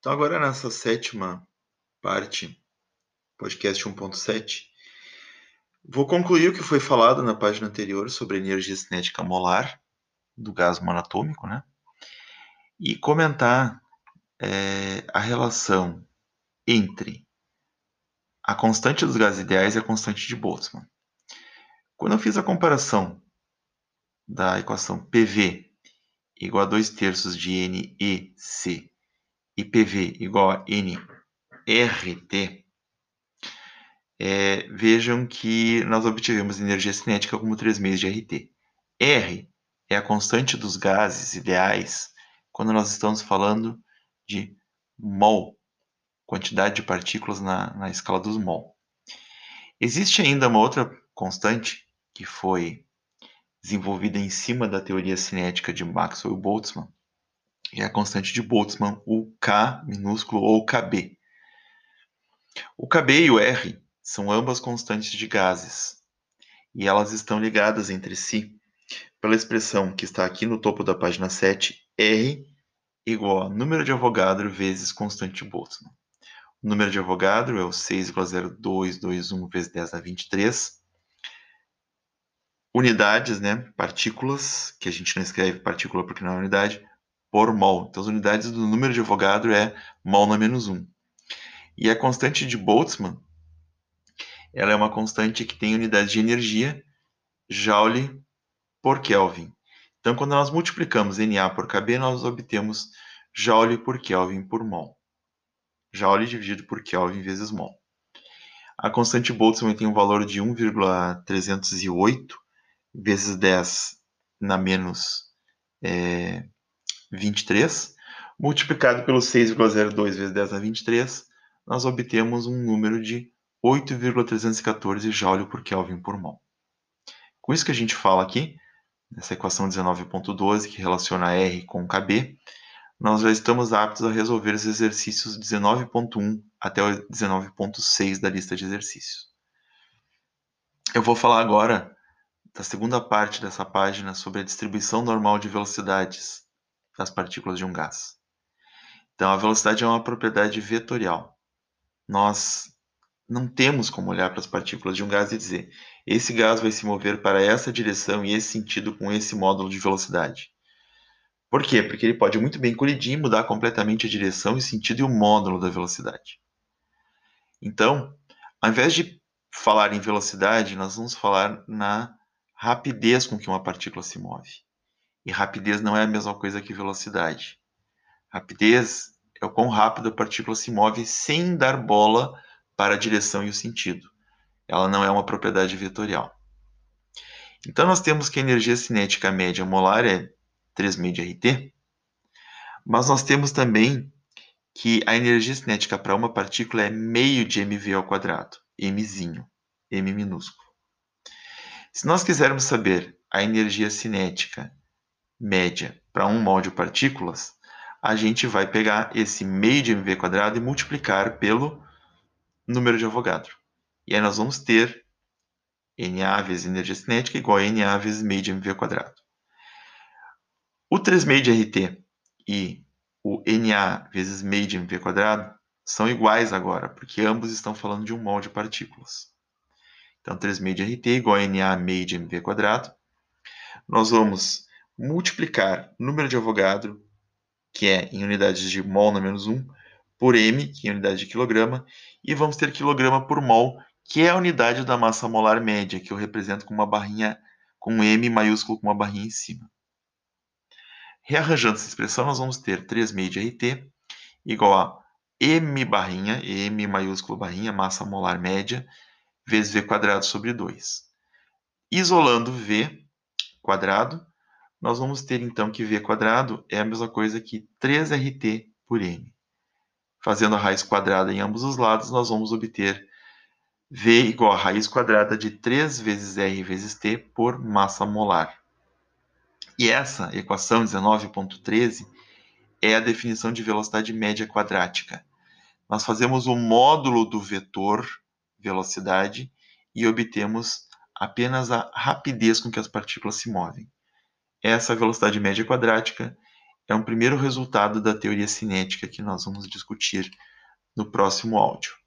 Então, agora nessa sétima parte, podcast 1.7, vou concluir o que foi falado na página anterior sobre energia cinética molar do gás monatômico, né? E comentar é, a relação entre a constante dos gases ideais e a constante de Boltzmann. Quando eu fiz a comparação da equação PV igual a 2 terços de NEC e PV igual a NRT, é, vejam que nós obtivemos energia cinética como 3 meios de RT. R é a constante dos gases ideais quando nós estamos falando de mol, quantidade de partículas na, na escala dos mol. Existe ainda uma outra constante que foi desenvolvida em cima da teoria cinética de É a constante de Boltzmann, o K minúsculo ou Kb. O Kb e o R são ambas constantes de gases, e elas estão ligadas entre si pela expressão que está aqui no topo da página 7, R igual a número de Avogadro vezes constante de Boltzmann. O número de Avogadro é o 6,0221 vezes 10 a 23, unidades, né, partículas, que a gente não escreve partícula porque não é unidade, por mol. Então, as unidades do número de Avogadro é mol na menos 1. E a constante de Boltzmann, ela é uma constante que tem unidade de energia, Joule por Kelvin. Então, quando nós multiplicamos Na por Kb, nós obtemos Joule por Kelvin por mol. Joule dividido por Kelvin vezes mol. A constante Boltzmann tem um valor de 1,308 vezes 10 na menos é, 23, multiplicado pelo 6,02 vezes 10 na 23, nós obtemos um número de 8,314 Joule por Kelvin por mol. Com isso que a gente fala aqui, nessa equação 19.12, que relaciona R com KB, nós já estamos aptos a resolver os exercícios 19.1 até o 19.6 da lista de exercícios. Eu vou falar agora da segunda parte dessa página sobre a distribuição normal de velocidades das partículas de um gás. Então, a velocidade é uma propriedade vetorial. Nós não temos como olhar para as partículas de um gás e dizer esse gás vai se mover para essa direção e esse sentido com esse módulo de velocidade. Por quê? Porque ele pode muito bem colidir e mudar completamente a direção e sentido e o módulo da velocidade. Então, ao invés de falar em velocidade, nós vamos falar na rapidez com que uma partícula se move. E rapidez não é a mesma coisa que velocidade. Rapidez é o quão rápido a partícula se move sem dar bola para a direção e o sentido. Ela não é uma propriedade vetorial. Então, nós temos que a energia cinética média molar é 3 meio de RT, mas nós temos também que a energia cinética para uma partícula é meio de mv ao quadrado, mzinho, m minúsculo. Se nós quisermos saber a energia cinética média para um mol de partículas, a gente vai pegar esse meio de mv quadrado e multiplicar pelo número de Avogadro. E aí nós vamos ter Na vezes energia cinética igual a Na vezes meio de mv quadrado. O 3 meio de RT e o Na vezes meio de mv quadrado são iguais agora, porque ambos estão falando de um mol de partículas. Então, 3 meio de RT igual a Na meio de mv quadrado. Nós vamos multiplicar o número de Avogadro, que é em unidades de mol na menos 1, por m, que é unidade de quilograma, e vamos ter quilograma por mol, que é a unidade da massa molar média, que eu represento com uma barrinha, com m maiúsculo com uma barrinha em cima. Rearranjando essa expressão, nós vamos ter 3 meio de RT igual a m barrinha, m maiúsculo barrinha, massa molar média, vezes v quadrado sobre 2. Isolando v quadrado, nós vamos ter então que v quadrado é a mesma coisa que 3rt por m. Fazendo a raiz quadrada em ambos os lados, nós vamos obter v igual a raiz quadrada de 3 vezes r vezes t por massa molar. E essa equação 19.13 é a definição de velocidade média quadrática. Nós fazemos o módulo do vetor velocidade e obtemos apenas a rapidez com que as partículas se movem. Essa velocidade média quadrática é um primeiro resultado da teoria cinética que nós vamos discutir no próximo áudio.